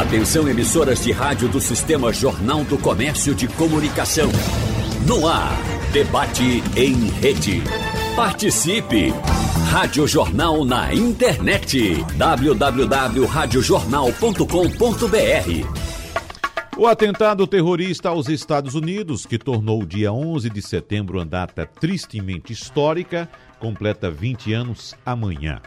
Atenção emissoras de rádio do Sistema Jornal do Comércio de Comunicação. No ar, debate em rede. Participe! Rádio Jornal na internet. www.radiojornal.com.br O atentado terrorista aos Estados Unidos, que tornou o dia 11 de setembro uma data tristemente histórica, completa 20 anos amanhã.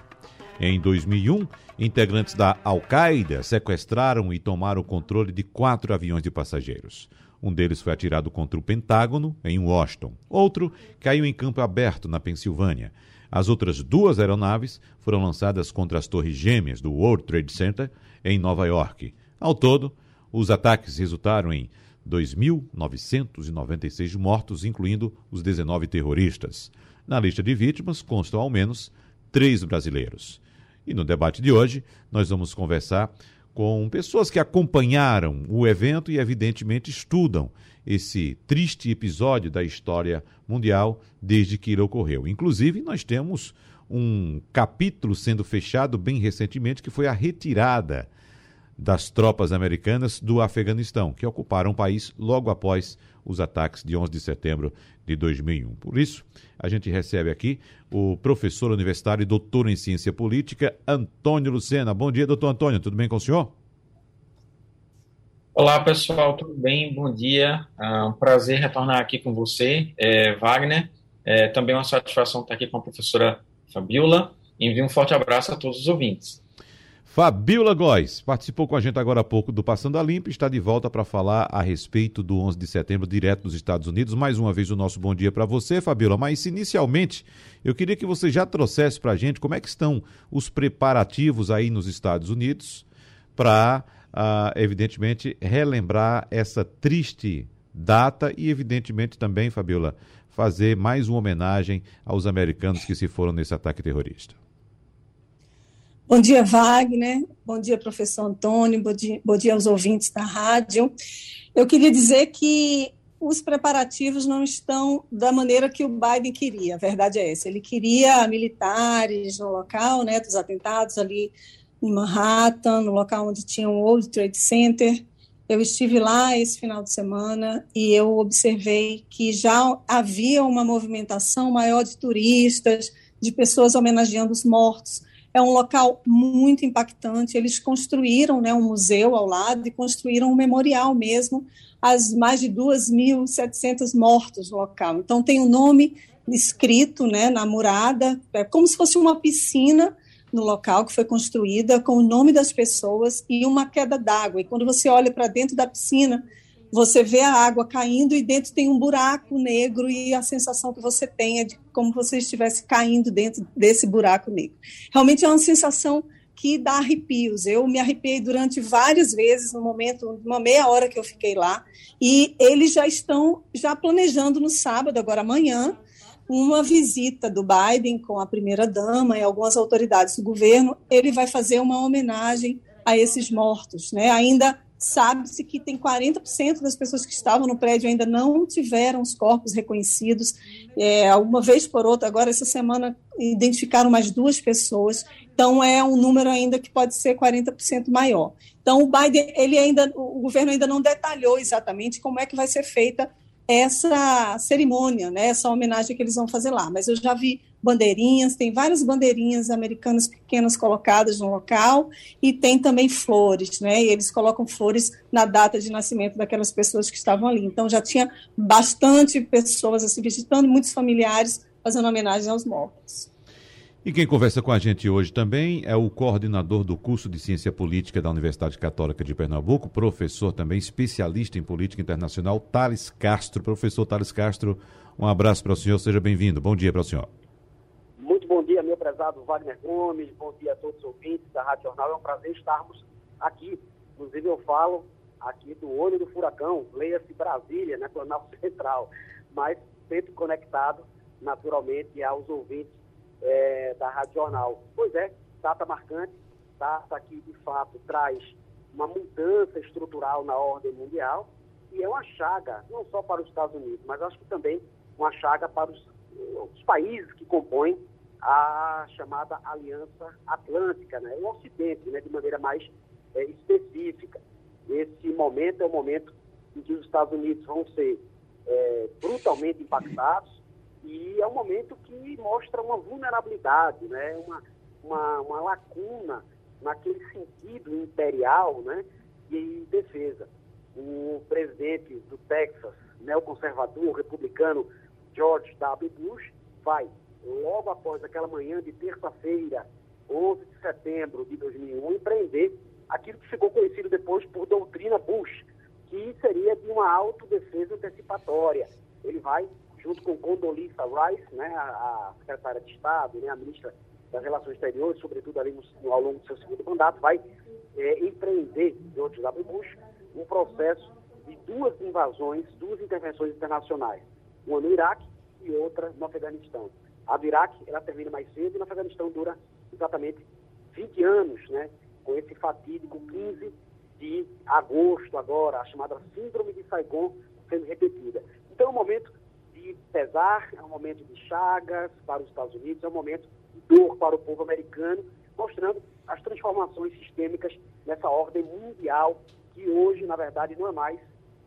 Em 2001, integrantes da Al-Qaeda sequestraram e tomaram o controle de quatro aviões de passageiros. Um deles foi atirado contra o Pentágono, em Washington. Outro caiu em campo aberto, na Pensilvânia. As outras duas aeronaves foram lançadas contra as torres gêmeas do World Trade Center, em Nova York. Ao todo, os ataques resultaram em 2.996 mortos, incluindo os 19 terroristas. Na lista de vítimas constam ao menos três brasileiros. E no debate de hoje, nós vamos conversar com pessoas que acompanharam o evento e, evidentemente, estudam esse triste episódio da história mundial desde que ele ocorreu. Inclusive, nós temos um capítulo sendo fechado bem recentemente, que foi a retirada das tropas americanas do Afeganistão, que ocuparam o país logo após os ataques de 11 de setembro de 2001. Por isso, a gente recebe aqui o professor universitário e doutor em ciência política, Antônio Lucena. Bom dia, doutor Antônio, tudo bem com o senhor? Olá, pessoal, tudo bem? Bom dia. É um prazer retornar aqui com você, é, Wagner. É também uma satisfação estar aqui com a professora Fabiola. Envio um forte abraço a todos os ouvintes. Fabiola Góes participou com a gente agora há pouco do Passando a Limpo está de volta para falar a respeito do 11 de setembro, direto dos Estados Unidos. Mais uma vez o nosso bom dia para você, Fabiola. Mas inicialmente, eu queria que você já trouxesse para a gente como é que estão os preparativos aí nos Estados Unidos para, uh, evidentemente, relembrar essa triste data e, evidentemente, também, Fabiola, fazer mais uma homenagem aos americanos que se foram nesse ataque terrorista. Bom dia, Wagner. Bom dia, professor Antônio. Bom dia, bom dia aos ouvintes da rádio. Eu queria dizer que os preparativos não estão da maneira que o Biden queria. A verdade é essa. Ele queria militares no local, né, dos atentados ali em Manhattan, no local onde tinha o World Trade Center. Eu estive lá esse final de semana e eu observei que já havia uma movimentação maior de turistas, de pessoas homenageando os mortos é um local muito impactante. Eles construíram né, um museu ao lado e construíram um memorial mesmo às mais de 2.700 mortos no local. Então, tem o um nome escrito né, na murada, é como se fosse uma piscina no local que foi construída com o nome das pessoas e uma queda d'água. E quando você olha para dentro da piscina, você vê a água caindo e dentro tem um buraco negro e a sensação que você tem é de como você estivesse caindo dentro desse buraco negro. Realmente é uma sensação que dá arrepios. Eu me arrepiei durante várias vezes no momento, uma meia hora que eu fiquei lá, e eles já estão já planejando no sábado, agora amanhã, uma visita do Biden com a primeira dama e algumas autoridades do governo. Ele vai fazer uma homenagem a esses mortos, né? Ainda Sabe-se que tem 40% das pessoas que estavam no prédio ainda não tiveram os corpos reconhecidos. É, uma vez por outra, agora essa semana identificaram mais duas pessoas. Então é um número ainda que pode ser 40% maior. Então o Biden, ele ainda, o governo ainda não detalhou exatamente como é que vai ser feita essa cerimônia, né, essa homenagem que eles vão fazer lá. Mas eu já vi bandeirinhas, tem várias bandeirinhas americanas pequenas colocadas no local e tem também flores, né? E eles colocam flores na data de nascimento daquelas pessoas que estavam ali. Então já tinha bastante pessoas assim visitando, muitos familiares fazendo homenagem aos mortos. E quem conversa com a gente hoje também é o coordenador do curso de Ciência Política da Universidade Católica de Pernambuco, professor também especialista em política internacional, Thales Castro. Professor Thales Castro, um abraço para o senhor, seja bem-vindo. Bom dia para o senhor. Dia, meu prezado Wagner Gomes, bom dia a todos os ouvintes da Rádio Jornal. É um prazer estarmos aqui. Inclusive, eu falo aqui do olho do furacão, leia-se Brasília, né, Planalto Central, mas sempre conectado, naturalmente, aos ouvintes é, da Rádio Jornal. Pois é, data marcante, data que de fato traz uma mudança estrutural na ordem mundial e é uma chaga, não só para os Estados Unidos, mas acho que também uma chaga para os, os países que compõem a chamada Aliança Atlântica, né? o Ocidente, né? de maneira mais é, específica. Esse momento é o momento em que os Estados Unidos vão ser é, brutalmente impactados e é um momento que mostra uma vulnerabilidade, né? uma, uma, uma lacuna naquele sentido imperial né? de defesa. O presidente do Texas, neoconservador, republicano, George W. Bush, vai, logo após aquela manhã de terça-feira, 11 de setembro de 2001, empreender aquilo que ficou conhecido depois por doutrina Bush, que seria de uma autodefesa antecipatória. Ele vai, junto com Condoleezza Rice, né, a, secretária de Estado, né, a ministra das Relações Exteriores, sobretudo ali no, ao longo do seu segundo mandato, vai é, empreender, George W. Bush, um processo de duas invasões, duas intervenções internacionais, uma no Iraque e outra no Afeganistão. A do Iraque, ela termina mais cedo e no Afeganistão dura exatamente 20 anos, né? com esse fatídico 15 de agosto agora, a chamada Síndrome de Saigon sendo repetida. Então é um momento de pesar, é um momento de chagas para os Estados Unidos, é um momento de dor para o povo americano, mostrando as transformações sistêmicas nessa ordem mundial que hoje, na verdade, não é mais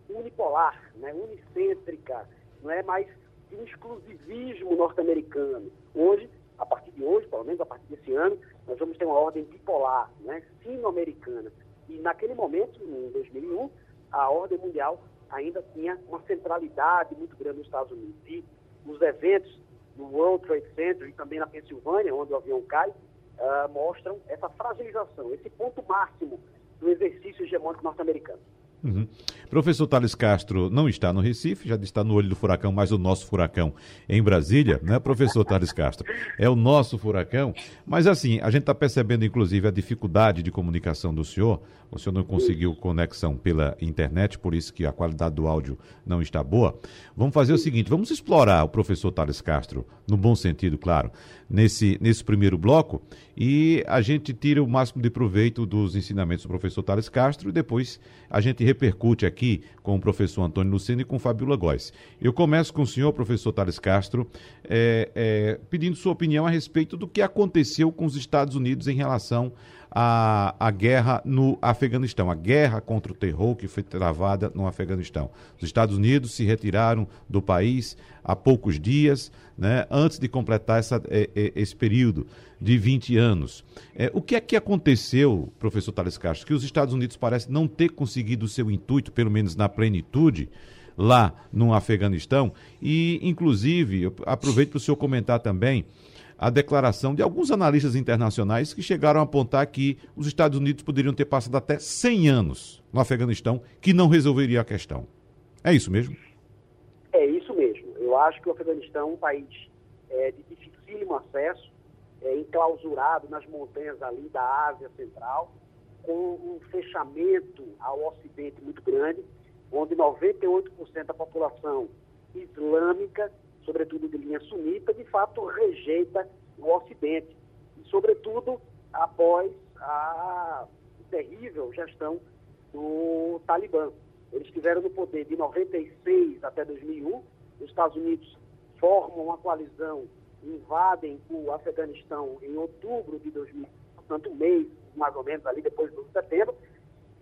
unipolar, né, unicêntrica, não é mais de um exclusivismo norte-americano. Hoje, a partir de hoje, pelo menos a partir desse ano, nós vamos ter uma ordem bipolar, né, sino-americana. E naquele momento, em 2001, a ordem mundial ainda tinha uma centralidade muito grande nos Estados Unidos. E os eventos no World Trade Center e também na Pensilvânia, onde o avião cai, uh, mostram essa fragilização, esse ponto máximo do exercício hegemônico norte-americano. Uhum. Professor Thales Castro não está no Recife, já está no olho do furacão, mas o nosso furacão em Brasília, né, professor Thales Castro? É o nosso furacão. Mas assim, a gente está percebendo, inclusive, a dificuldade de comunicação do senhor. O senhor não conseguiu conexão pela internet, por isso que a qualidade do áudio não está boa. Vamos fazer o seguinte: vamos explorar o professor Thales Castro, no bom sentido, claro, nesse, nesse primeiro bloco, e a gente tira o máximo de proveito dos ensinamentos do professor Thales Castro e depois a gente repercute aqui com o professor Antônio Luceno e com Fabiola Góes. Eu começo com o senhor, professor Thales Castro, é, é, pedindo sua opinião a respeito do que aconteceu com os Estados Unidos em relação à, à guerra no Afeganistão, a guerra contra o terror que foi travada no Afeganistão. Os Estados Unidos se retiraram do país há poucos dias, né, antes de completar essa, é, é, esse período de 20 anos. É, o que é que aconteceu, professor Thales Castro, que os Estados Unidos parecem não ter conseguido o seu intuito, pelo menos na plenitude, lá no Afeganistão? E, inclusive, eu aproveito para o senhor comentar também a declaração de alguns analistas internacionais que chegaram a apontar que os Estados Unidos poderiam ter passado até 100 anos no Afeganistão, que não resolveria a questão. É isso mesmo? É isso mesmo. Eu acho que o Afeganistão é um país é, de dificílimo acesso, é, enclausurado nas montanhas ali da Ásia Central, com um fechamento ao Ocidente muito grande, onde 98% da população islâmica, sobretudo de linha sunita, de fato rejeita o Ocidente, e sobretudo após a terrível gestão do Talibã. Eles estiveram no poder de 96 até 2001, os Estados Unidos formam uma coalizão invadem o Afeganistão em outubro de 2000, portanto, um mês mais ou menos ali depois do setembro,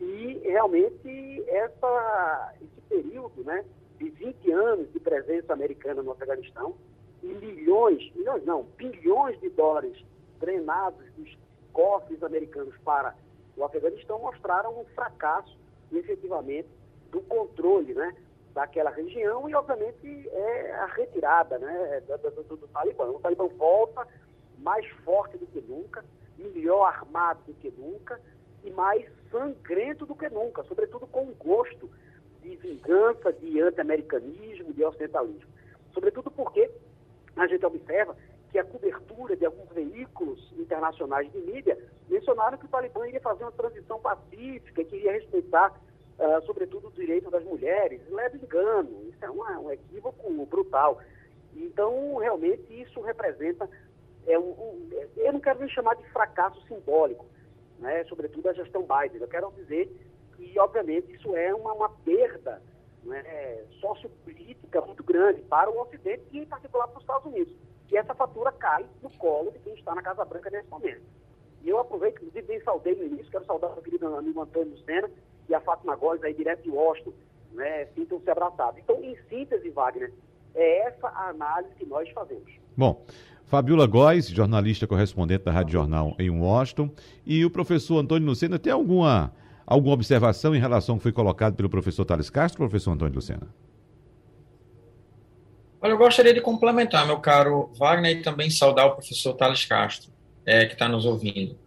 e realmente essa, esse período né, de 20 anos de presença americana no Afeganistão e milhões, milhões não, bilhões de dólares drenados dos cofres americanos para o Afeganistão mostraram um fracasso, efetivamente, do controle né, daquela região e, obviamente, é a retirada né, do, do, do Talibã. O Talibã volta mais forte do que nunca, melhor armado do que nunca e mais sangrento do que nunca, sobretudo com gosto de vingança, de anti-americanismo, de ocidentalismo. Sobretudo porque a gente observa que a cobertura de alguns veículos internacionais de mídia mencionaram que o Talibã iria fazer uma transição pacífica, que iria respeitar uh, sobretudo o direito das mulheres, leva engano. Isso é uma, um equívoco brutal. Então, realmente, isso representa. É um, um, eu não quero nem chamar de fracasso simbólico, né, sobretudo a gestão Biden. Eu quero dizer que, obviamente, isso é uma, uma perda né, sociopolítica muito grande para o Ocidente e, em particular, para os Estados Unidos. E essa fatura cai no colo de quem está na Casa Branca nesse momento. E eu aproveito, inclusive, nem saudei no início, quero saudar o querido amigo Antônio Lucena e a Fátima Góes, aí direto de Washington, né, sintam-se abraçados. Então, em síntese, Wagner, é essa a análise que nós fazemos. Bom, Fabiola Góes, jornalista correspondente da Rádio Jornal em Washington, e o professor Antônio Lucena, tem alguma, alguma observação em relação ao que foi colocado pelo professor Thales Castro, professor Antônio Lucena? Olha, eu gostaria de complementar, meu caro Wagner, e também saudar o professor Thales Castro, é, que está nos ouvindo.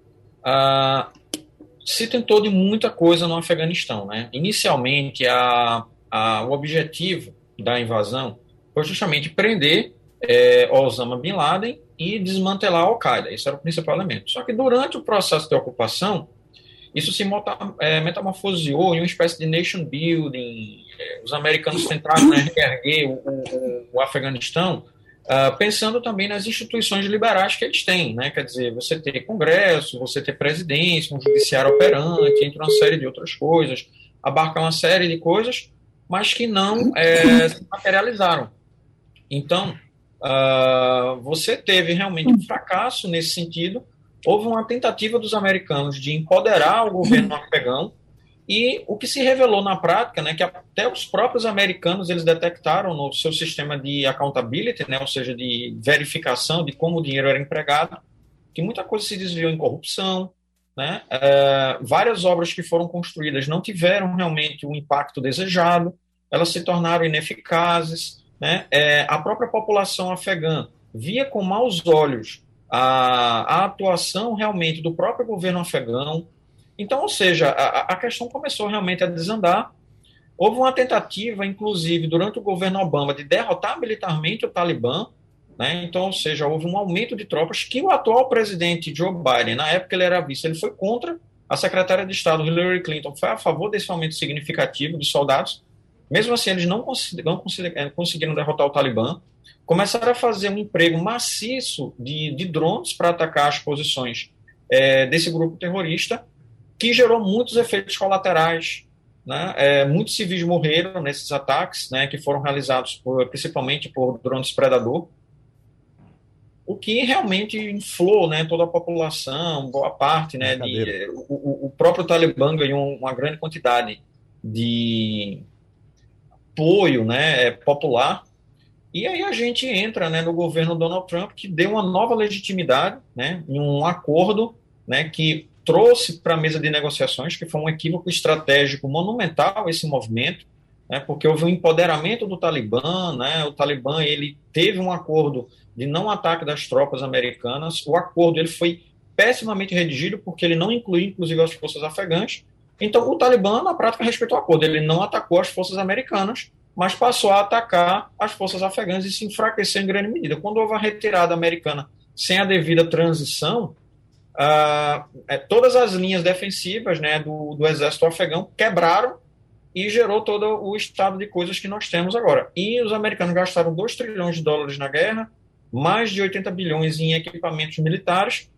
Ah, se tentou de muita coisa no Afeganistão. Né? Inicialmente, a, a, o objetivo da invasão foi justamente prender é, Osama Bin Laden e desmantelar a Al-Qaeda. Esse era o principal elemento. Só que durante o processo de ocupação, isso se é, metamorfoseou em uma espécie de nation building. É, os americanos tentaram né, reerguer o, o, o Afeganistão, uh, pensando também nas instituições liberais que eles têm. Né? Quer dizer, você ter Congresso, você ter presidência, um judiciário operante, entre uma série de outras coisas, abarca uma série de coisas, mas que não é, se materializaram. Então, uh, você teve realmente um fracasso nesse sentido. Houve uma tentativa dos americanos de empoderar o governo afegão e o que se revelou na prática, né, que até os próprios americanos eles detectaram no seu sistema de accountability, né, ou seja, de verificação de como o dinheiro era empregado, que muita coisa se desviou em corrupção, né, é, várias obras que foram construídas não tiveram realmente o impacto desejado, elas se tornaram ineficazes, né? É, a própria população afegã via com maus olhos a, a atuação realmente do próprio governo afegão. Então, ou seja, a, a questão começou realmente a desandar. Houve uma tentativa, inclusive, durante o governo Obama, de derrotar militarmente o Talibã. Né? Então, ou seja, houve um aumento de tropas que o atual presidente Joe Biden, na época ele era vice, ele foi contra. A secretária de Estado Hillary Clinton foi a favor desse aumento significativo de soldados. Mesmo assim, eles não, não eh, conseguiram derrotar o Talibã, começaram a fazer um emprego maciço de, de drones para atacar as posições é, desse grupo terrorista, que gerou muitos efeitos colaterais. Né? É, muitos civis morreram nesses ataques, né, que foram realizados por, principalmente por drones predador, o que realmente inflou né, toda a população, boa parte. Né, de, o, o próprio Talibã ganhou uma grande quantidade de apoio né, é, popular. E aí a gente entra né, no governo Donald Trump, que deu uma nova legitimidade né, em um acordo né, que trouxe para a mesa de negociações, que foi um equívoco estratégico monumental esse movimento, né, porque houve um empoderamento do Talibã, né, o Talibã ele teve um acordo de não ataque das tropas americanas, o acordo ele foi pessimamente redigido porque ele não incluía inclusive as forças afegãs, então, o Talibã, na prática, respeitou o acordo. Ele não atacou as forças americanas, mas passou a atacar as forças afegãs e se enfraqueceu em grande medida. Quando houve a retirada americana sem a devida transição, uh, é, todas as linhas defensivas né, do, do exército afegão quebraram e gerou todo o estado de coisas que nós temos agora. E os americanos gastaram 2 trilhões de dólares na guerra, mais de 80 bilhões em equipamentos militares,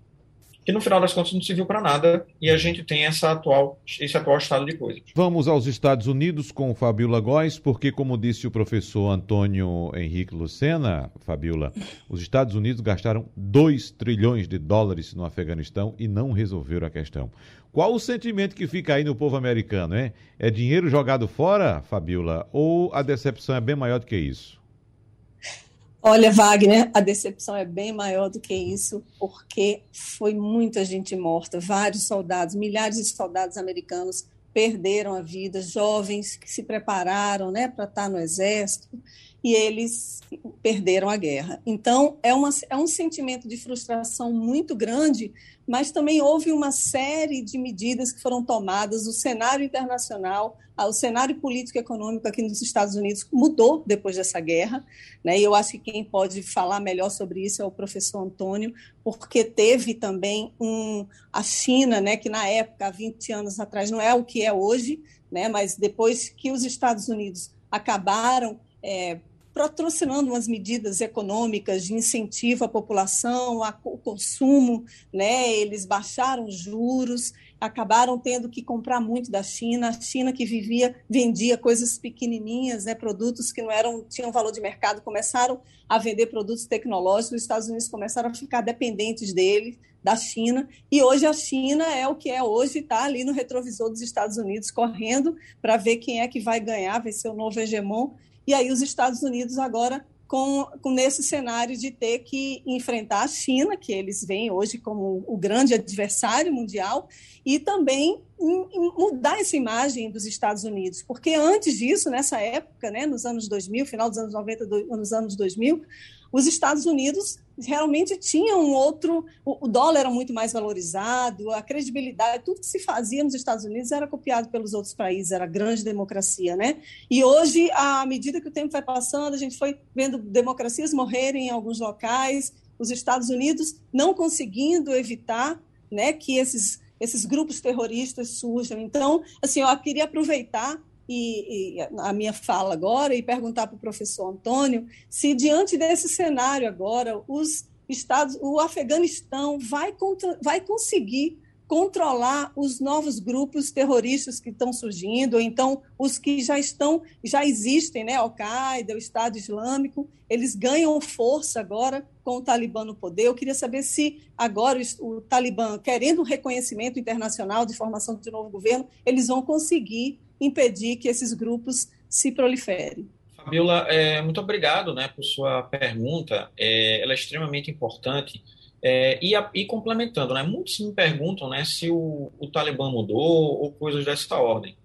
que no final das contas não serviu para nada e a gente tem essa atual, esse atual estado de coisas. Vamos aos Estados Unidos com Fabiola Góes, porque, como disse o professor Antônio Henrique Lucena, Fabiola, os Estados Unidos gastaram 2 trilhões de dólares no Afeganistão e não resolveram a questão. Qual o sentimento que fica aí no povo americano, hein? É dinheiro jogado fora, Fabiola, ou a decepção é bem maior do que isso? Olha, Wagner, a decepção é bem maior do que isso, porque foi muita gente morta, vários soldados, milhares de soldados americanos perderam a vida, jovens que se prepararam né, para estar no exército, e eles perderam a guerra. Então, é, uma, é um sentimento de frustração muito grande, mas também houve uma série de medidas que foram tomadas. O cenário internacional, ah, o cenário político e econômico aqui nos Estados Unidos mudou depois dessa guerra, né? e eu acho que quem pode falar melhor sobre isso é o professor Antônio, porque teve também um, a China, né, que na época, há 20 anos atrás, não é o que é hoje, né, mas depois que os Estados Unidos acabaram é, patrocinando umas medidas econômicas de incentivo à população, ao consumo, né? Eles baixaram juros acabaram tendo que comprar muito da China, a China que vivia, vendia coisas pequenininhas, né, produtos que não eram tinham valor de mercado, começaram a vender produtos tecnológicos, os Estados Unidos começaram a ficar dependentes dele, da China, e hoje a China é o que é hoje, está ali no retrovisor dos Estados Unidos, correndo para ver quem é que vai ganhar, vai ser o novo hegemon, e aí os Estados Unidos agora com, com nesse cenário de ter que enfrentar a China, que eles veem hoje como o grande adversário mundial, e também mudar essa imagem dos Estados Unidos, porque antes disso, nessa época, né, nos anos 2000, final dos anos 90, do, nos anos 2000, os Estados Unidos realmente tinham um outro, o, dólar era muito mais valorizado, a credibilidade, tudo que se fazia nos Estados Unidos era copiado pelos outros países, era grande democracia, né? E hoje, à medida que o tempo vai passando, a gente foi vendo democracias morrerem em alguns locais, os Estados Unidos não conseguindo evitar, né, que esses esses grupos terroristas surjam. Então, assim, eu queria aproveitar e, e, a minha fala agora e perguntar para o professor Antônio se, diante desse cenário agora, os Estados, o Afeganistão vai, vai conseguir controlar os novos grupos terroristas que estão surgindo, ou então os que já estão, já existem, né? Al-Qaeda, o Estado Islâmico, eles ganham força agora com o Talibã no poder. Eu queria saber se agora o, o Talibã, querendo um reconhecimento internacional de formação de novo governo, eles vão conseguir impedir que esses grupos se proliferem. Fabiola, é, muito obrigado né, por sua pergunta. É, ela é extremamente importante. É, e, a, e, complementando, né, muitos me perguntam né, se o, o Talibã mudou ou coisas dessa ordem.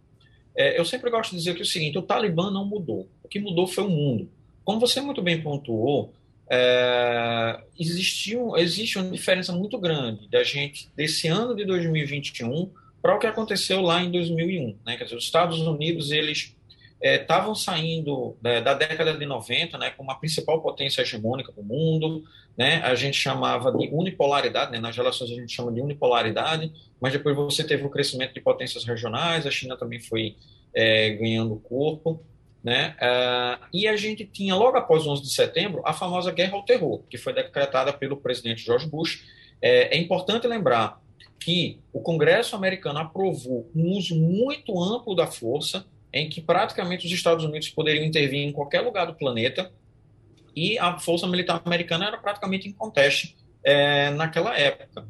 É, eu sempre gosto de dizer que é o seguinte: o Talibã não mudou. O que mudou foi o mundo. Como você muito bem pontuou, é, existiu, existe uma diferença muito grande da gente desse ano de 2021 para o que aconteceu lá em 2001. Né? Quer dizer, os Estados Unidos eles estavam é, saindo da, da, década de 90 né, como a principal potência hegemônica do mundo. Né? A gente chamava de unipolaridade, né? nas relações a gente chama de unipolaridade, mas depois você teve o crescimento de potências regionais, a China também foi é, ganhando corpo. Né? Uh, e a gente tinha, logo após o 11 de setembro, a famosa guerra ao terror, que foi decretada pelo presidente George Bush. É, é importante lembrar que o Congresso americano aprovou um uso muito amplo da força, em que praticamente os Estados Unidos poderiam intervir em qualquer lugar do planeta, e a força militar americana era praticamente inconteste é, naquela época.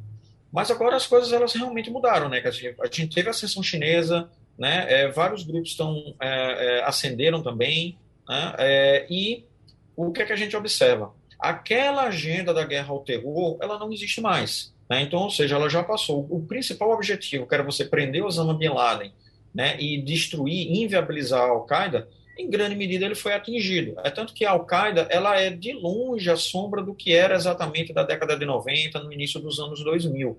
Mas agora as coisas elas realmente mudaram, né? A gente teve a ascensão chinesa, né? É, vários grupos estão é, é, ascenderam também, né? É, e o que é que a gente observa? Aquela agenda da guerra ao terror, ela não existe mais. Né? Então, ou seja, ela já passou. O principal objetivo, que era você prender Osama Bin Laden né, e destruir, inviabilizar a Al-Qaeda, em grande medida ele foi atingido. É tanto que a Al-Qaeda ela é de longe a sombra do que era exatamente da década de 90, no início dos anos 2000.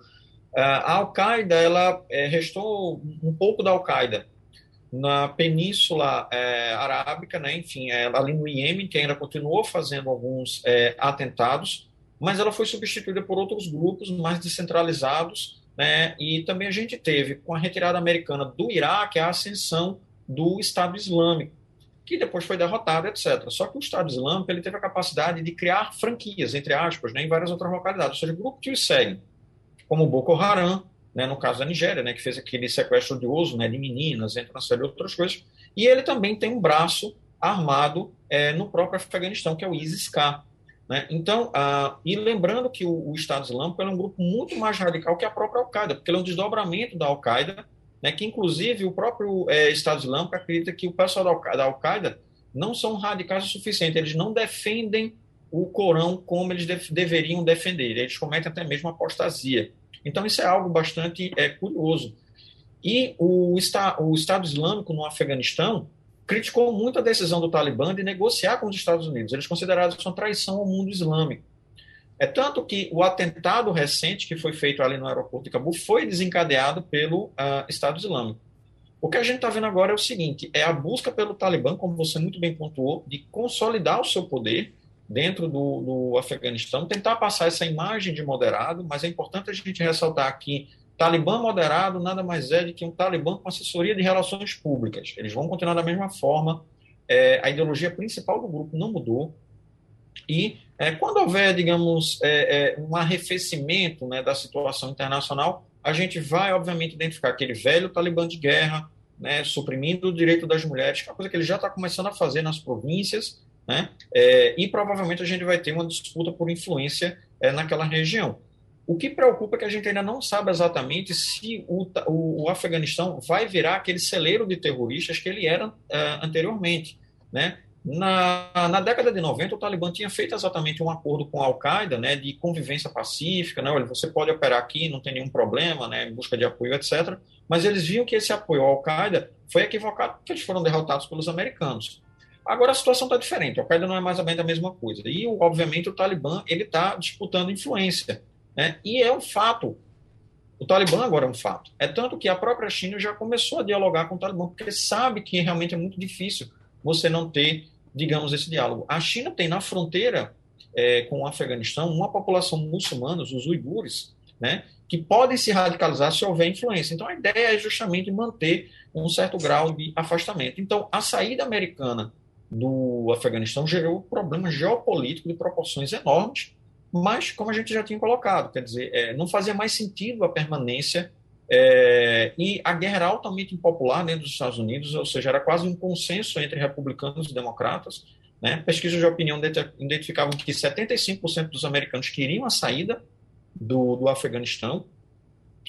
A Al-Qaeda ela é, restou um pouco da Al-Qaeda na Península é, Arábica, né, enfim, é, ali no Iêmen, que ainda continuou fazendo alguns é, atentados, mas ela foi substituída por outros grupos mais descentralizados, né? E também a gente teve, com a retirada americana do Iraque, a ascensão do Estado Islâmico, que depois foi derrotado, etc. Só que o Estado Islâmico ele teve a capacidade de criar franquias, entre aspas, né, em várias outras localidades, ou seja, grupos que o seguem, como o Boko Haram, né, no caso da Nigéria, né, que fez aquele sequestro odioso né, de meninas, entre uma série de outras coisas, e ele também tem um braço armado é, no próprio Afeganistão, que é o ISIS-K, né? Então, ah, e lembrando que o, o, Estado Islâmico é um grupo muito mais radical que a própria Al-Qaeda, porque ele é um desdobramento da Al-Qaeda, né, que inclusive o próprio é, Estado Islâmico acredita que o pessoal da Al-Qaeda não são radicais o suficiente, eles não defendem o Corão como eles deveriam defender, eles cometem até mesmo apostasia. Então, isso é algo bastante é, curioso. E o, o Estado Islâmico no Afeganistão, criticou muito a decisão do Talibã de negociar com os Estados Unidos. Eles consideraram isso uma traição ao mundo islâmico. É tanto que o atentado recente que foi feito ali no aeroporto de Cabul foi desencadeado pelo uh, Estado Islâmico. O que a gente está vendo agora é o seguinte: é a busca pelo Talibã, como você muito bem pontuou, de consolidar o seu poder dentro do, do Afeganistão, tentar passar essa imagem de moderado, mas é importante a gente ressaltar que Talibã moderado nada mais é do que um Talibã com assessoria de relações públicas. Eles vão continuar da mesma forma. É, a ideologia principal do grupo não mudou. E é, quando houver, digamos, é, é um arrefecimento né, da situação internacional, a gente vai, obviamente, identificar aquele velho talibã de guerra, né, suprimindo o direito das mulheres, que é uma coisa que ele já está começando a fazer nas províncias, né, é, e provavelmente a gente vai ter uma disputa por influência é, naquela região. O que preocupa é que a gente ainda não sabe exatamente se o, o, o Afeganistão vai virar aquele celeiro de terroristas que ele era é, anteriormente. Né? Na, na, década de 90, o Talibã tinha feito exatamente um acordo com a Al-Qaeda né, de convivência pacífica. Né? Olha, você pode operar aqui, não tem nenhum problema, né, em busca de apoio, etc. Mas eles viam que esse apoio à Al-Qaeda foi equivocado porque eles foram derrotados pelos americanos. Agora a situação está diferente. A Al-Qaeda não é mais ou menos a mesma coisa. E, obviamente, o Talibã ele está disputando influência. Né? E é um fato. O Talibã agora é um fato. É tanto que a própria China já começou a dialogar com o Talibã, porque sabe que realmente é muito difícil você não ter, digamos, esse diálogo. A China tem na fronteira é, com o Afeganistão uma população muçulmana, os uigures, né, que podem se radicalizar se houver influência. Então a ideia é justamente manter um certo grau de afastamento. Então a saída americana do Afeganistão gerou problemas geopolíticos de proporções enormes mas como a gente já tinha colocado, quer dizer, é, não fazia mais sentido a permanência é, e a guerra era altamente impopular dentro dos Estados Unidos, ou seja, era quase um consenso entre republicanos e democratas. Né? Pesquisas de opinião identificavam que 75% dos americanos queriam a saída do, do Afeganistão.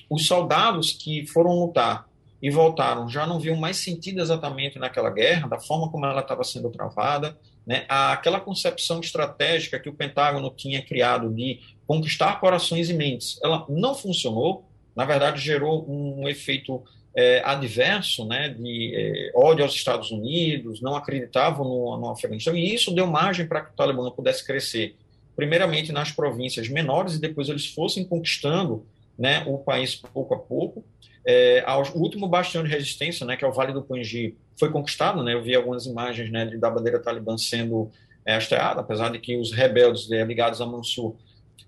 Os soldados que foram lutar e voltaram já não viam mais sentido exatamente naquela guerra, da forma como ela estava sendo travada. Né? Aquela concepção estratégica que o Pentágono tinha criado de conquistar corações e mentes, ela não funcionou. Na verdade, gerou um efeito é, adverso, né, de é, ódio aos Estados Unidos, não acreditavam no, no Afeganistão, e isso deu margem para que o Talibã pudesse crescer, primeiramente nas províncias menores, e depois eles fossem conquistando né, o país pouco a pouco. É, ao, o último bastião de resistência, né, que é o Vale do Panji, foi conquistado. Né, eu vi algumas imagens né, da bandeira talibã sendo é, hasteada, apesar de que os rebeldes é, ligados a Mansur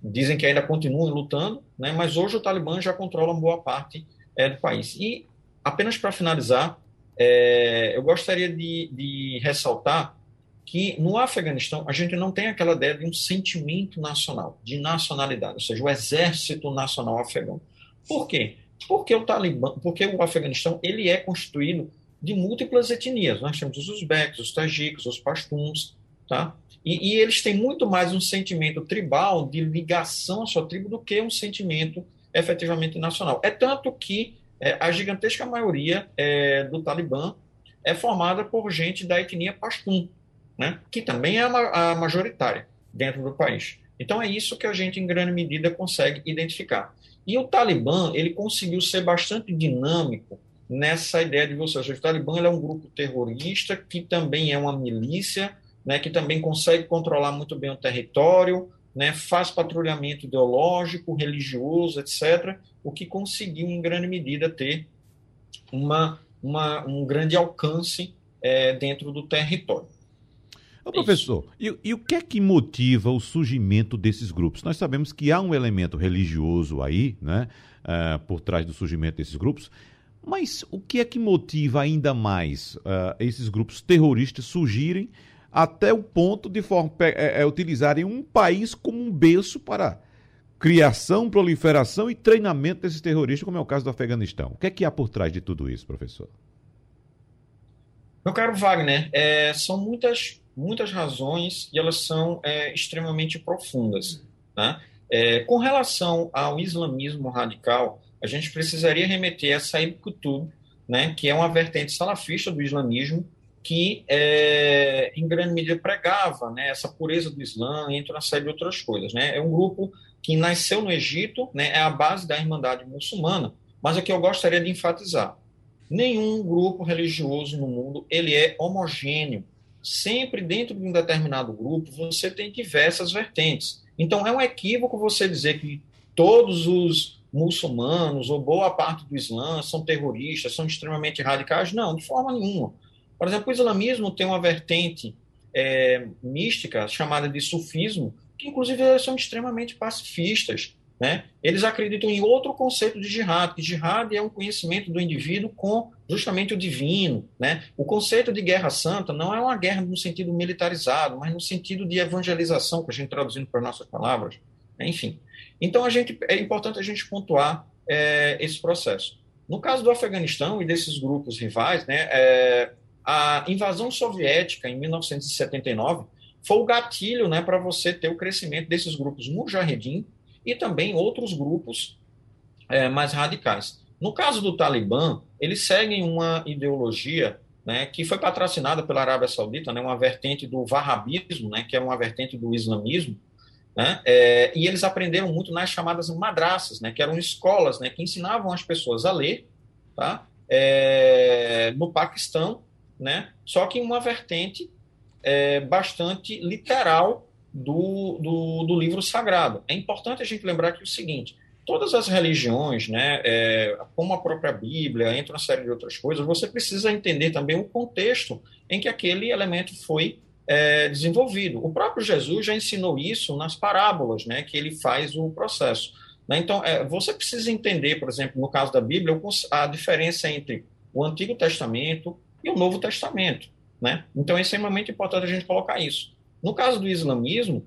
dizem que ainda continuam lutando, né, mas hoje o Talibã já controla boa parte é, do país. E, apenas para finalizar, é, eu gostaria de, de ressaltar que no Afeganistão a gente não tem aquela ideia de um sentimento nacional, de nacionalidade, ou seja, o exército nacional afegão. Por quê? Porque o Talibã, porque o Afeganistão ele é constituído de múltiplas etnias. Nós temos os uzbeques, os tajiques, os pashtuns, tá? E, e, eles têm muito mais um sentimento tribal de ligação à sua tribo do que um sentimento efetivamente nacional. É tanto que é, a gigantesca maioria é, do Talibã é formada por gente da etnia pashtun, né? Que também é a, a majoritária dentro do país. Então é isso que a gente em grande medida consegue identificar. E o Talibã, ele conseguiu ser bastante dinâmico nessa ideia de você. O Talibã é um grupo terrorista que também é uma milícia, né, que também consegue controlar muito bem o território, né, faz patrulhamento ideológico, religioso, etc., o que conseguiu, em grande medida, ter uma, uma um grande alcance é, dentro do território. Ô, professor, e, e, o que é que motiva o surgimento desses grupos? Nós sabemos que há um elemento religioso aí, né, uh, por trás do surgimento desses grupos, mas o que é que motiva ainda mais uh, esses grupos terroristas surgirem até o ponto de forma, é, é, utilizarem um país como um berço para criação, proliferação e treinamento desses terroristas, como é o caso do Afeganistão? O que é que há por trás de tudo isso, professor? Meu caro Wagner, é, são muitas muitas razões e elas são é, extremamente profundas. Né? É, com relação ao islamismo radical, a gente precisaria remeter a Said Qutb, né, que é uma vertente salafista do islamismo, que é, em grande medida pregava né, essa pureza do Islã, entre uma série de outras coisas. Né? É um grupo que nasceu no Egito, né, é a base da Irmandade Muçulmana, mas aqui eu gostaria de enfatizar, nenhum grupo religioso no mundo ele é homogêneo, sempre dentro de um determinado grupo você tem diversas vertentes. Então é um equívoco você dizer que todos os muçulmanos ou boa parte do Islã são terroristas, são extremamente radicais. Não, de forma nenhuma. Por exemplo, o islamismo tem uma vertente é, mística chamada de sufismo, que inclusive eles são extremamente pacifistas. Né? Eles acreditam em outro conceito de jihad, que jihad é um conhecimento do indivíduo com justamente o divino. Né? O conceito de guerra santa não é uma guerra no sentido militarizado, mas no sentido de evangelização, que a gente traduzindo para nossas palavras. Né? Enfim. Então a gente, é importante a gente pontuar é, esse processo. No caso do Afeganistão e desses grupos rivais, né, é, a invasão soviética em 1979 foi o gatilho né, para você ter o crescimento desses grupos Mujahedin e também outros grupos é, mais radicais. No caso do Talibã, eles seguem uma ideologia né, que foi patrocinada pela Arábia Saudita, né, uma vertente do Wahhabismo, né, que é uma vertente do islamismo, né, é, e eles aprenderam muito nas chamadas madraças, né, que eram escolas né, que ensinavam as pessoas a ler tá, é, no Paquistão, né, só que em uma vertente é, bastante literal do, do, do livro sagrado. É importante a gente lembrar que é o seguinte: todas as religiões, né, é, como a própria Bíblia, entre uma série de outras coisas, você precisa entender também o contexto em que aquele elemento foi é, desenvolvido. O próprio Jesus já ensinou isso nas parábolas, né, que ele faz o processo. Né? Então, é, você precisa entender, por exemplo, no caso da Bíblia, a diferença entre o Antigo Testamento e o Novo Testamento. Né? Então, é extremamente importante a gente colocar isso. No caso do islamismo,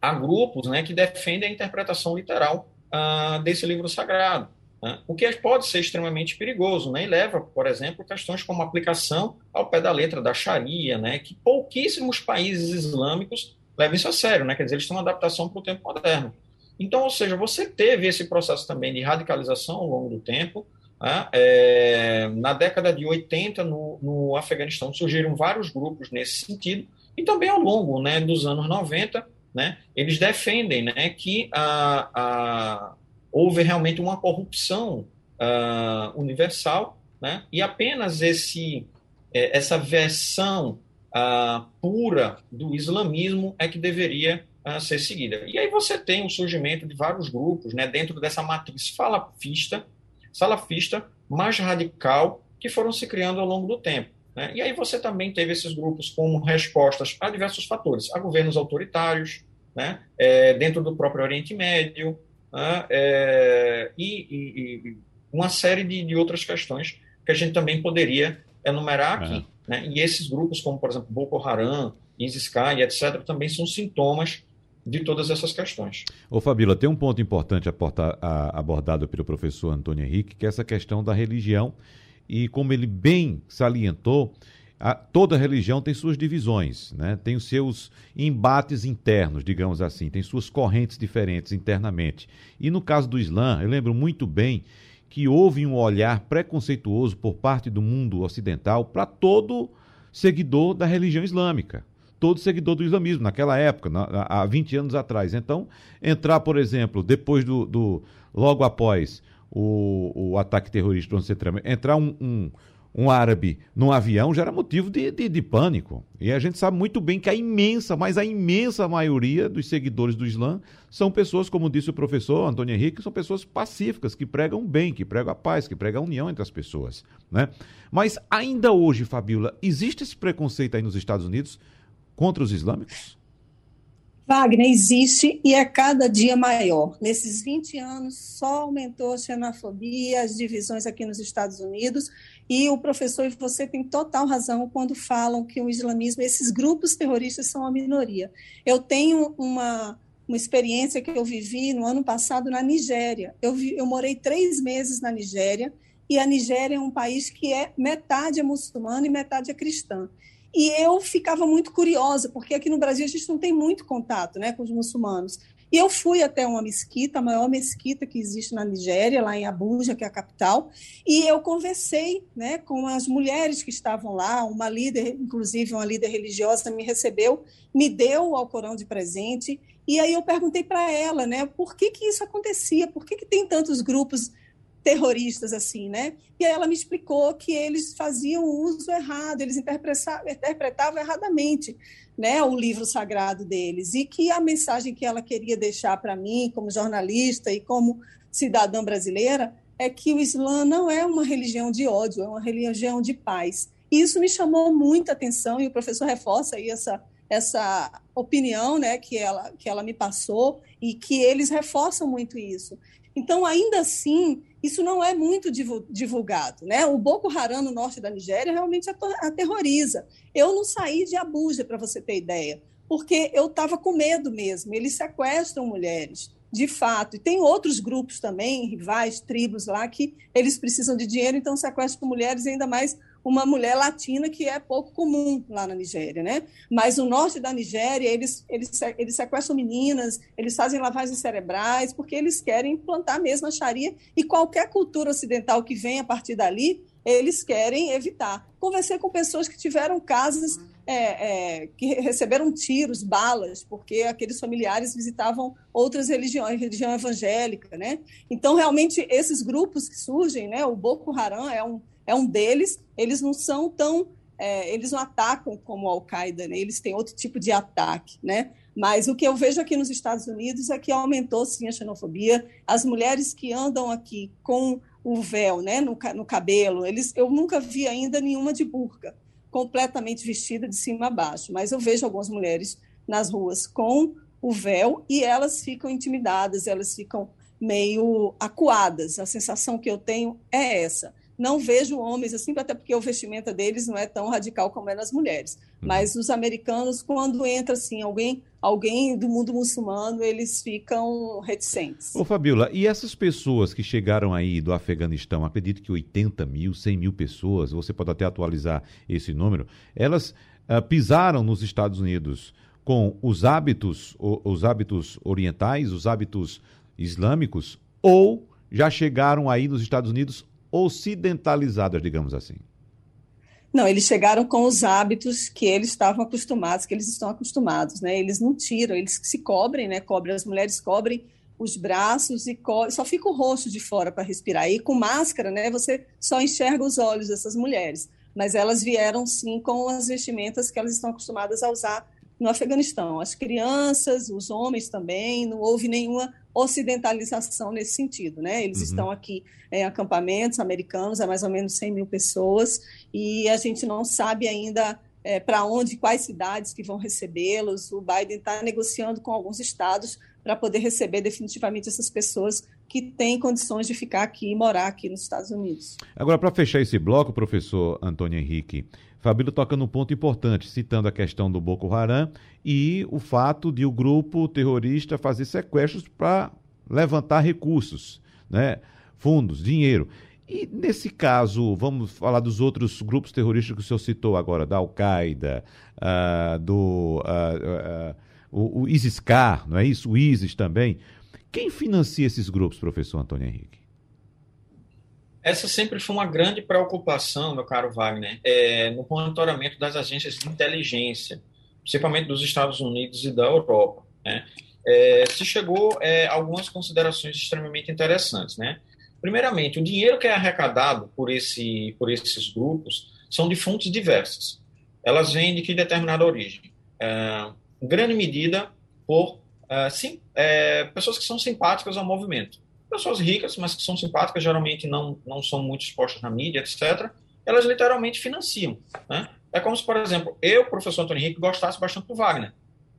há grupos né, que defendem a interpretação literal ah, desse livro sagrado, né? o que pode ser extremamente perigoso, né? e leva, por exemplo, questões como aplicação ao pé da letra da Sharia, né? que pouquíssimos países islâmicos levam isso a sério, né? quer dizer, eles têm uma adaptação para o tempo moderno. Então, ou seja, você teve esse processo também de radicalização ao longo do tempo. Né? É, na década de 80, no, no Afeganistão, surgiram vários grupos nesse sentido, e também ao longo né, dos anos 90, né, eles defendem né, que a, a, houve realmente uma corrupção uh, universal né, e apenas esse, é, essa versão uh, pura do islamismo é que deveria uh, ser seguida. E aí você tem o surgimento de vários grupos né, dentro dessa matriz salafista, salafista mais radical que foram se criando ao longo do tempo. Né? E aí você também teve esses grupos como respostas a diversos fatores, a governos autoritários, né? É, dentro do próprio Oriente Médio, né? é, e, e, e, uma série de, de, outras questões que a gente também poderia enumerar aqui. É. Né? E esses grupos, como por exemplo Boko Haram, ISIS-K, etc., também são sintomas de todas essas questões. Ô Fabíola, tem um ponto importante abordado pelo professor Antônio Henrique, que é essa questão da religião e como ele bem salientou, a, toda religião tem suas divisões, né? tem os seus embates internos, digamos assim, tem suas correntes diferentes internamente. E no caso do Islã, eu lembro muito bem que houve um olhar preconceituoso por parte do mundo ocidental para todo seguidor da religião islâmica, todo seguidor do islamismo, naquela época, na, há 20 anos atrás. Então, entrar, por exemplo, depois do, do logo após o, o ataque terrorista do 11 de setembro, entrar um, um, um, árabe num avião já era motivo de, de, de, pânico. E a gente sabe muito bem que a imensa, mas a imensa maioria dos seguidores do Islã são pessoas, como disse o professor Antônio Henrique, são pessoas pacíficas, que pregam bem, que pregam a paz, que pregam a união entre as pessoas. Né? Mas ainda hoje, Fabiola, existe esse preconceito aí nos Estados Unidos contra os islâmicos? Wagner existe e é cada dia maior. Nesses 20 anos, só aumentou a xenofobia, as divisões aqui nos Estados Unidos, e o professor e você tem total razão quando falam que o islamismo, esses grupos terroristas são a minoria. Eu tenho uma, uma experiência que eu vivi no ano passado na Nigéria. Eu, vi, eu morei três meses na Nigéria, e a Nigéria é um país que é metade é muçulmano e metade é cristã. E eu ficava muito curiosa, porque aqui no Brasil a gente não tem muito contato né, com os muçulmanos. E eu fui até uma mesquita, a maior mesquita que existe na Nigéria, lá em Abuja, que é a capital, e eu conversei né, com as mulheres que estavam lá, uma líder, inclusive uma líder religiosa, me recebeu, me deu o Alcorão de presente, e aí eu perguntei para ela, né, por que, que isso acontecia, por que, que tem tantos grupos terroristas assim, né? E aí ela me explicou que eles faziam o uso errado, eles interpretavam, interpretavam erradamente, né, o livro sagrado deles e que a mensagem que ela queria deixar para mim como jornalista e como cidadã brasileira é que o Islã não é uma religião de ódio, é uma religião de paz. E isso me chamou muita atenção e o professor reforça aí essa essa opinião, né, que ela que ela me passou e que eles reforçam muito isso. Então, ainda assim, isso não é muito divulgado. Né? O Boko Haram no norte da Nigéria realmente aterroriza. Eu não saí de Abuja, para você ter ideia, porque eu estava com medo mesmo. Eles sequestram mulheres. de fato. E tem outros grupos também, rivais, tribos lá, que eles precisam de dinheiro, então sequestram mulheres, ainda mais uma mulher latina que é pouco comum lá na Nigéria, né? Mas no norte da Nigéria, eles, eles, eles sequestram meninas, eles fazem lavagens cerebrais, porque eles querem implantar mesmo a Sharia e qualquer cultura ocidental que vem a partir dali, eles querem evitar. Conversei com pessoas que tiveram casas é, é, que receberam tiros, balas, porque aqueles familiares visitavam outras religiões, religião evangélica, né? Então, realmente, esses grupos que surgem, né? O Boko Haram é um, é um deles, eles não são tão... É, eles não atacam como a Al-Qaeda, né? eles têm outro tipo de ataque, né? Mas o que eu vejo aqui nos Estados Unidos é que aumentou sim a xenofobia. As mulheres que andam aqui com o véu, né, no, no cabelo, eles, eu nunca vi ainda nenhuma de burca completamente vestida de cima a baixo, mas eu vejo algumas mulheres nas ruas com o véu e elas ficam intimidadas, elas ficam meio acuadas. A sensação que eu tenho é essa. Não vejo homens assim, até porque o vestimenta deles não é tão radical como é nas mulheres. Uhum. Mas os americanos, quando entra assim alguém, alguém do mundo muçulmano, eles ficam reticentes. Ô Fabiola, e essas pessoas que chegaram aí do Afeganistão, acredito que 80 mil, 100 mil pessoas, você pode até atualizar esse número, elas uh, pisaram nos Estados Unidos com os hábitos, os hábitos orientais, os hábitos islâmicos, ou já chegaram aí nos Estados Unidos ocidentalizadas, digamos assim? Não, eles chegaram com os hábitos que eles estavam acostumados, que eles estão acostumados, né? Eles não tiram, eles se cobrem, né? Cobrem, as mulheres cobrem os braços e co só fica o rosto de fora para respirar. E com máscara, né? Você só enxerga os olhos dessas mulheres. Mas elas vieram sim com as vestimentas que elas estão acostumadas a usar no Afeganistão. As crianças, os homens também, não houve nenhuma ocidentalização nesse sentido, né? Eles uhum. estão aqui em acampamentos americanos, há mais ou menos 100 mil pessoas, e a gente não sabe ainda é, para onde, quais cidades que vão recebê-los. O Biden está negociando com alguns estados para poder receber definitivamente essas pessoas que têm condições de ficar aqui e morar aqui nos Estados Unidos. Agora, para fechar esse bloco, professor Antônio Henrique, Fabílio toca num ponto importante, citando a questão do Boko Haram e o fato de o grupo terrorista fazer sequestros para levantar recursos, né? fundos, dinheiro. E nesse caso, vamos falar dos outros grupos terroristas que o senhor citou agora, da Al-Qaeda, uh, do uh, uh, o, o ISIS-K, não é isso? O ISIS também. Quem financia esses grupos, professor Antônio Henrique? Essa sempre foi uma grande preocupação, meu caro Wagner, é, no monitoramento das agências de inteligência, principalmente dos Estados Unidos e da Europa. Né? É, se chegou é, algumas considerações extremamente interessantes. Né? Primeiramente, o dinheiro que é arrecadado por, esse, por esses grupos são de fontes diversas. Elas vêm de que determinada origem? É, em grande medida por é, sim, é, pessoas que são simpáticas ao movimento pessoas ricas, mas que são simpáticas, geralmente não, não são muito expostas na mídia, etc., elas literalmente financiam. Né? É como se, por exemplo, eu, professor Antônio Henrique, gostasse bastante do Wagner.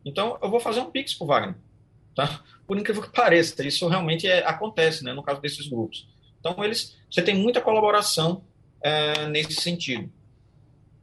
Então, eu vou fazer um pix para o Wagner. Tá? Por incrível que pareça, isso realmente é, acontece né, no caso desses grupos. Então, eles, você tem muita colaboração é, nesse sentido.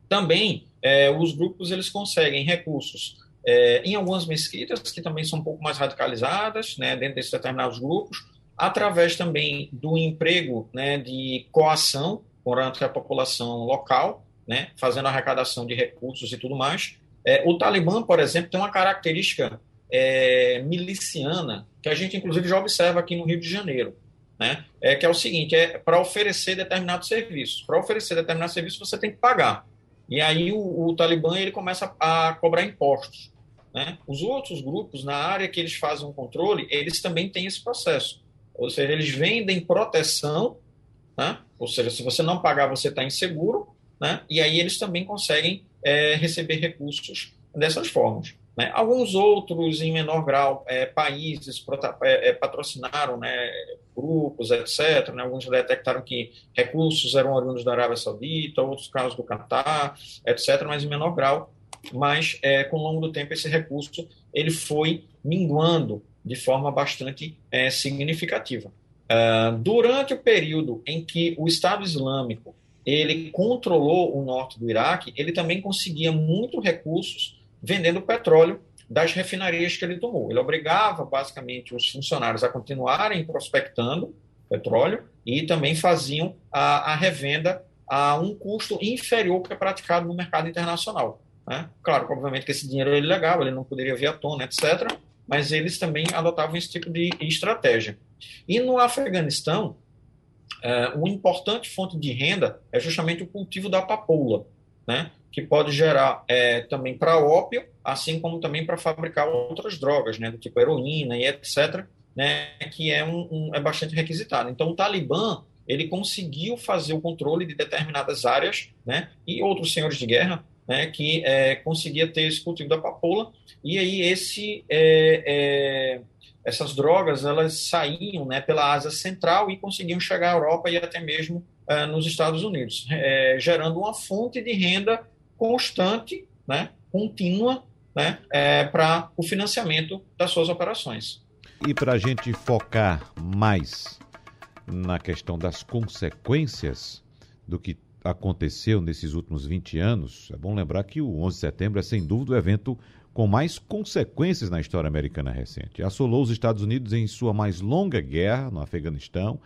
Também, é, os grupos eles conseguem recursos é, em algumas mesquitas, que também são um pouco mais radicalizadas, né, dentro desses determinados grupos, através também do emprego né, de coação com a população local, né, fazendo arrecadação de recursos e tudo mais. É, o Talibã, por exemplo, tem uma característica é, miliciana que a gente, inclusive, já observa aqui no Rio de Janeiro. Né? É que é o seguinte: é para oferecer determinados serviços. Para oferecer determinados serviços, você tem que pagar. E aí o, o Talibã ele começa a, a cobrar impostos. Né? Os outros grupos, na área que eles fazem o controle, eles também têm esse processo. Ou seja, eles vendem proteção, né? ou seja, se você não pagar, você está inseguro, né? e aí eles também conseguem é, receber recursos dessas formas. Né? Alguns outros, em menor grau, é, países é, é, patrocinaram né, grupos, etc. Né? Alguns detectaram que recursos eram oriundos da Arábia Saudita, outros casos do Catar, etc., mas em menor grau. Mas, é, com o longo do tempo, esse recurso ele foi minguando de forma bastante é, significativa. Uh, durante o período em que o Estado Islâmico ele controlou o norte do Iraque, ele também conseguia muitos recursos vendendo petróleo das refinarias que ele tomou. Ele obrigava, basicamente, os funcionários a continuarem prospectando petróleo e também faziam a, a revenda a um custo inferior que é praticado no mercado internacional. Né? Claro, obviamente que esse dinheiro é ilegal, ele não poderia vir à tona, etc., mas eles também adotavam esse tipo de estratégia. E no Afeganistão, é, uma importante fonte de renda é justamente o cultivo da papoula, né? que pode gerar é, também para ópio, assim como também para fabricar outras drogas, né? do tipo heroína e etc., né? que é, um, um, é bastante requisitado. Então, o Talibã ele conseguiu fazer o controle de determinadas áreas, né, e outros senhores de guerra, né, que é, conseguia ter esse cultivo da papoula, e aí esse, é, é, essas drogas elas saíam né, pela Ásia Central e conseguiam chegar à Europa e até mesmo é, nos Estados Unidos, é, gerando uma fonte de renda constante, né, contínua, né, é, para o financiamento das suas operações. E para a gente focar mais na questão das consequências do que aconteceu nesses últimos 20 anos, é bom lembrar que o 11 de setembro é sem dúvida o evento com mais consequências na história americana recente. Assolou os Estados Unidos em sua mais longa guerra no Afeganistão,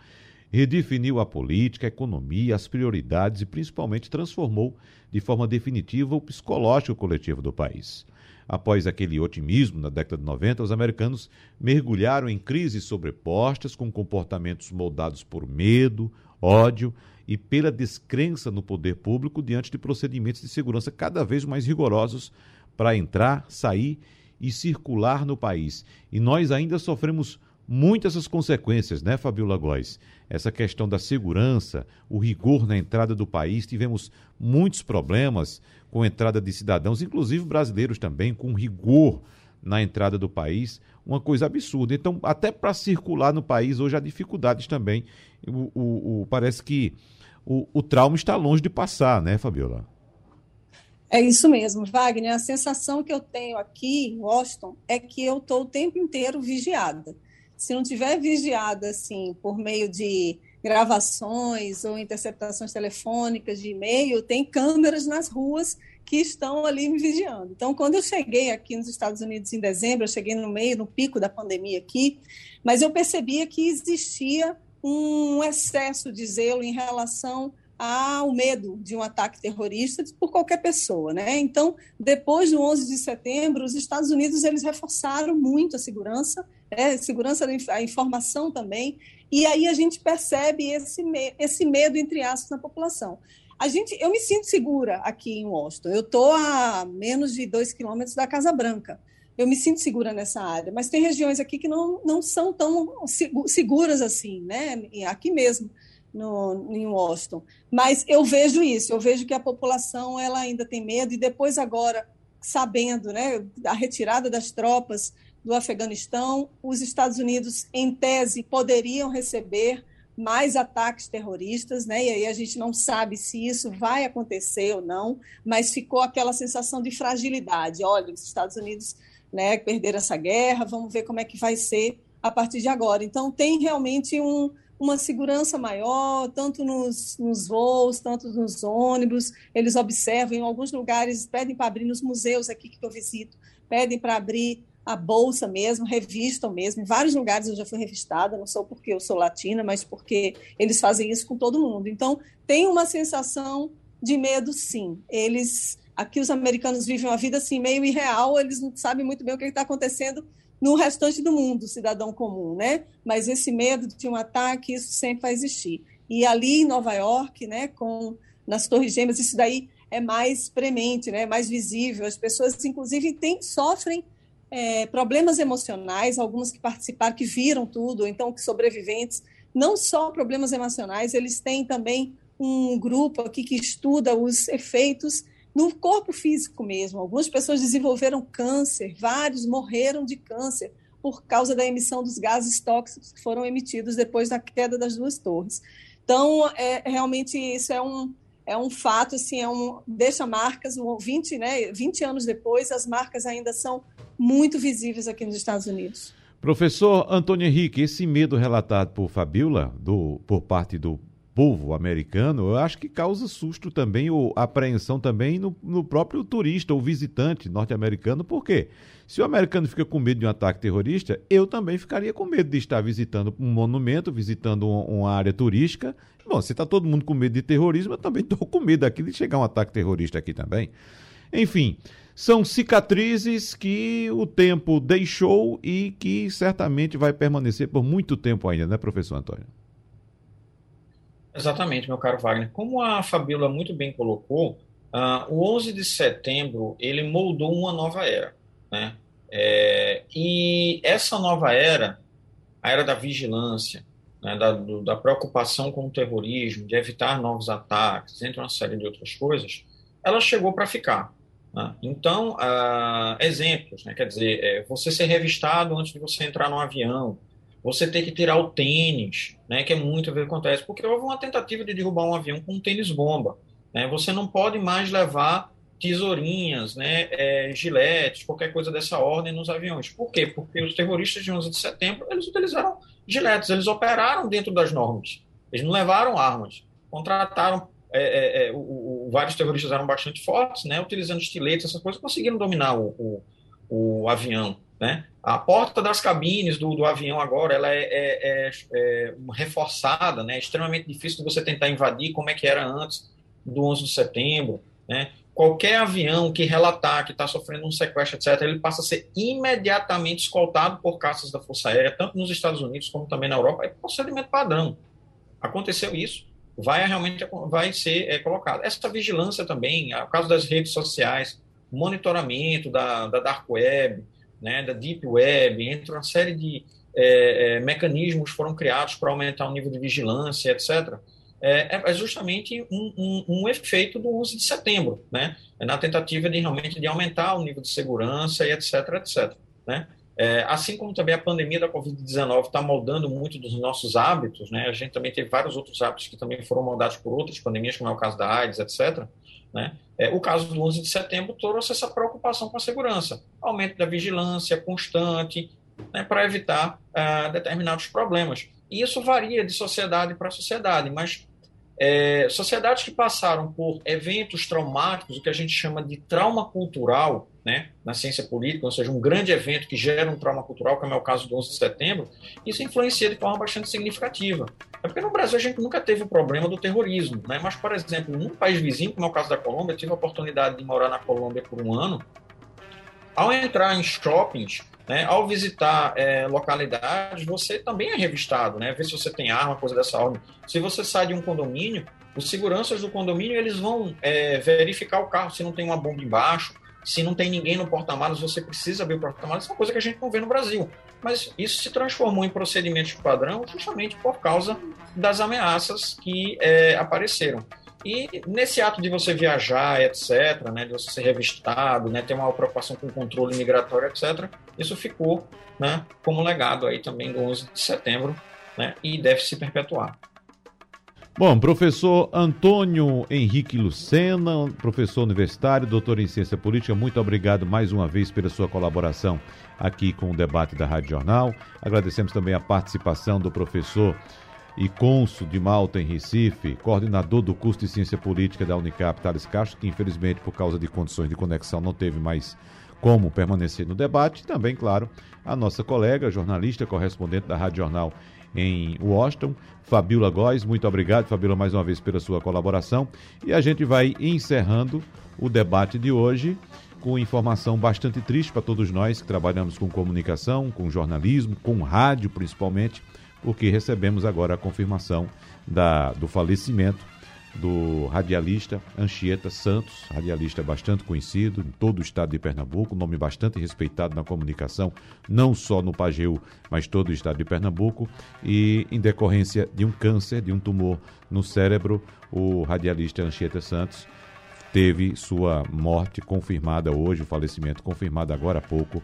redefiniu a política, a economia, as prioridades e principalmente transformou de forma definitiva o psicológico coletivo do país. Após aquele otimismo na década de 90, os americanos mergulharam em crises sobrepostas, com comportamentos moldados por medo, ódio e pela descrença no poder público diante de procedimentos de segurança cada vez mais rigorosos para entrar, sair e circular no país. E nós ainda sofremos muitas essas consequências, né, Fabiola Góes? Essa questão da segurança, o rigor na entrada do país, tivemos muitos problemas com a entrada de cidadãos, inclusive brasileiros também, com rigor na entrada do país, uma coisa absurda. Então, até para circular no país, hoje há dificuldades também. O, o, o parece que o, o trauma está longe de passar, né, Fabiola? É isso mesmo, Wagner. A sensação que eu tenho aqui em Washington é que eu estou o tempo inteiro vigiada se não tiver vigiada assim por meio de gravações ou interceptações telefônicas de e-mail, tem câmeras nas ruas que estão ali me vigiando. Então, quando eu cheguei aqui nos Estados Unidos em dezembro, eu cheguei no meio, no pico da pandemia aqui, mas eu percebia que existia um excesso de zelo em relação ao medo de um ataque terrorista por qualquer pessoa, né? Então, depois do 11 de setembro, os Estados Unidos eles reforçaram muito a segurança é, segurança da informação também, e aí a gente percebe esse, esse medo, entre aspas, na população. A gente, eu me sinto segura aqui em Washington, eu estou a menos de dois quilômetros da Casa Branca, eu me sinto segura nessa área, mas tem regiões aqui que não, não são tão seguras assim, né? aqui mesmo, no, em Washington. Mas eu vejo isso, eu vejo que a população ela ainda tem medo, e depois agora, sabendo né, a retirada das tropas do Afeganistão, os Estados Unidos, em tese, poderiam receber mais ataques terroristas, né? E aí a gente não sabe se isso vai acontecer ou não, mas ficou aquela sensação de fragilidade. Olha, os Estados Unidos, né, perderam essa guerra, vamos ver como é que vai ser a partir de agora. Então tem realmente um, uma segurança maior, tanto nos, nos voos, tanto nos ônibus. Eles observam em alguns lugares, pedem para abrir nos museus aqui que eu visito, pedem para abrir a bolsa mesmo, revistam mesmo. Em vários lugares eu já fui revistada, não só porque eu sou latina, mas porque eles fazem isso com todo mundo. Então, tem uma sensação de medo, sim. Eles, aqui os americanos vivem uma vida assim meio irreal, eles não sabem muito bem o que está acontecendo no restante do mundo, cidadão comum, né? Mas esse medo de um ataque, isso sempre vai existir. E ali em Nova York, né, com nas Torres Gêmeas, isso daí é mais premente, né, mais visível. As pessoas, inclusive, tem, sofrem é, problemas emocionais, algumas que participaram, que viram tudo, então que sobreviventes, não só problemas emocionais, eles têm também um grupo aqui que estuda os efeitos no corpo físico mesmo. Algumas pessoas desenvolveram câncer, vários morreram de câncer por causa da emissão dos gases tóxicos que foram emitidos depois da queda das duas torres. Então, é, realmente, isso é um, é um fato, assim, é um, deixa marcas, 20, né, 20 anos depois, as marcas ainda são muito visíveis aqui nos Estados Unidos. Professor Antônio Henrique, esse medo relatado por Fabiola, do, por parte do povo americano, eu acho que causa susto também, ou apreensão também no, no próprio turista ou visitante norte-americano, por quê? Se o americano fica com medo de um ataque terrorista, eu também ficaria com medo de estar visitando um monumento, visitando um, uma área turística. Bom, se está todo mundo com medo de terrorismo, eu também estou com medo aqui de chegar um ataque terrorista aqui também. Enfim, são cicatrizes que o tempo deixou e que certamente vai permanecer por muito tempo ainda, né, professor Antônio? Exatamente, meu caro Wagner. Como a Fabíola muito bem colocou, uh, o 11 de setembro ele moldou uma nova era, né? É, e essa nova era, a era da vigilância, né, da, do, da preocupação com o terrorismo, de evitar novos ataques, entre uma série de outras coisas, ela chegou para ficar. Né? Então, uh, exemplos, né? quer dizer, é, você ser revistado antes de você entrar no avião, você ter que tirar o tênis, né, que é muito que acontece, porque houve uma tentativa de derrubar um avião com um tênis bomba. Né? Você não pode mais levar tesourinhas, né, é, giletes, qualquer coisa dessa ordem nos aviões. Por quê? Porque os terroristas de 11 de setembro, eles utilizaram giletes, eles operaram dentro das normas. Eles não levaram armas. Contrataram, é, é, é o, o, vários terroristas eram bastante fortes, né, utilizando estiletes, essas coisas, conseguiram dominar o, o, o avião. Né? A porta das cabines do, do avião agora ela é, é, é, é, reforçada, né? extremamente difícil de você tentar invadir como é que era antes do 11 de setembro. Né? Qualquer avião que relatar que está sofrendo um sequestro, etc., ele passa a ser imediatamente escoltado por caças da Força Aérea, tanto nos Estados Unidos como também na Europa, é procedimento padrão. Aconteceu isso, vai realmente vai ser é, colocado. Essa vigilância também, o caso das redes sociais, monitoramento da, da Dark Web, né, da Deep Web, entre uma série de é, é, mecanismos foram criados para aumentar o nível de vigilância, etc., é, é, é justamente um, um, um, efeito do 11 de setembro, né? É na tentativa de realmente de aumentar o nível de segurança e etc, etc, né? É, assim como também a pandemia da Covid-19 está moldando muito dos nossos hábitos, né? A gente também teve vários outros hábitos que também foram moldados por outras pandemias, como é o caso da AIDS, etc. Né? É, o caso do 11 de setembro trouxe essa preocupação com a segurança, aumento da vigilância constante, né, para evitar uh, determinados problemas. E isso varia de sociedade para sociedade, mas é, sociedades que passaram por eventos traumáticos, o que a gente chama de trauma cultural, né, na ciência política, ou seja, um grande evento que gera um trauma cultural, como é o caso do 11 de setembro, isso influencia de forma bastante significativa. É porque no Brasil a gente nunca teve o problema do terrorismo, né? mas, por exemplo, num país vizinho, como é o caso da Colômbia, eu tive a oportunidade de morar na Colômbia por um ano. Ao entrar em shoppings, né, ao visitar é, localidades, você também é revistado, né? Ver se você tem arma, coisa dessa ordem. Se você sai de um condomínio, os seguranças do condomínio eles vão é, verificar o carro se não tem uma bomba embaixo, se não tem ninguém no porta-malas, você precisa abrir o porta-malas. É uma coisa que a gente não vê no Brasil. Mas isso se transformou em procedimentos padrão justamente por causa das ameaças que é, apareceram. E nesse ato de você viajar, etc., né, de você ser revistado, né, ter uma preocupação com o controle migratório, etc., isso ficou né, como legado aí também do 11 de setembro né, e deve se perpetuar. Bom, professor Antônio Henrique Lucena, professor universitário, doutor em ciência política, muito obrigado mais uma vez pela sua colaboração aqui com o debate da Rádio Jornal. Agradecemos também a participação do professor e cônsul de Malta em Recife, coordenador do curso de Ciência Política da Unicap, Thales Castro, que infelizmente por causa de condições de conexão não teve mais como permanecer no debate. E também, claro, a nossa colega, jornalista, correspondente da Rádio Jornal em Washington. Fabiola Góes, muito obrigado, Fabiola, mais uma vez pela sua colaboração. E a gente vai encerrando o debate de hoje com informação bastante triste para todos nós que trabalhamos com comunicação, com jornalismo, com rádio principalmente, porque recebemos agora a confirmação da, do falecimento do radialista Anchieta Santos, radialista bastante conhecido em todo o estado de Pernambuco, nome bastante respeitado na comunicação, não só no Pajeú, mas todo o estado de Pernambuco, e em decorrência de um câncer, de um tumor no cérebro, o radialista Anchieta Santos teve sua morte confirmada hoje, o falecimento confirmado agora há pouco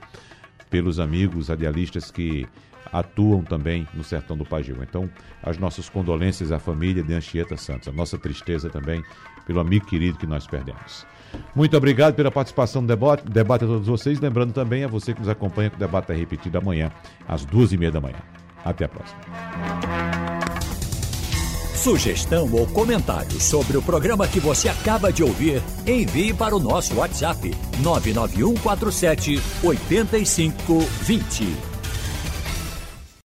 pelos amigos radialistas que atuam também no sertão do Pajeú. Então, as nossas condolências à família de Anchieta Santos, a nossa tristeza também pelo amigo querido que nós perdemos. Muito obrigado pela participação no debate, debate a todos vocês. Lembrando também a você que nos acompanha que o debate é repetido amanhã, às duas e meia da manhã. Até a próxima. Sugestão ou comentário sobre o programa que você acaba de ouvir, envie para o nosso WhatsApp 99147 8520.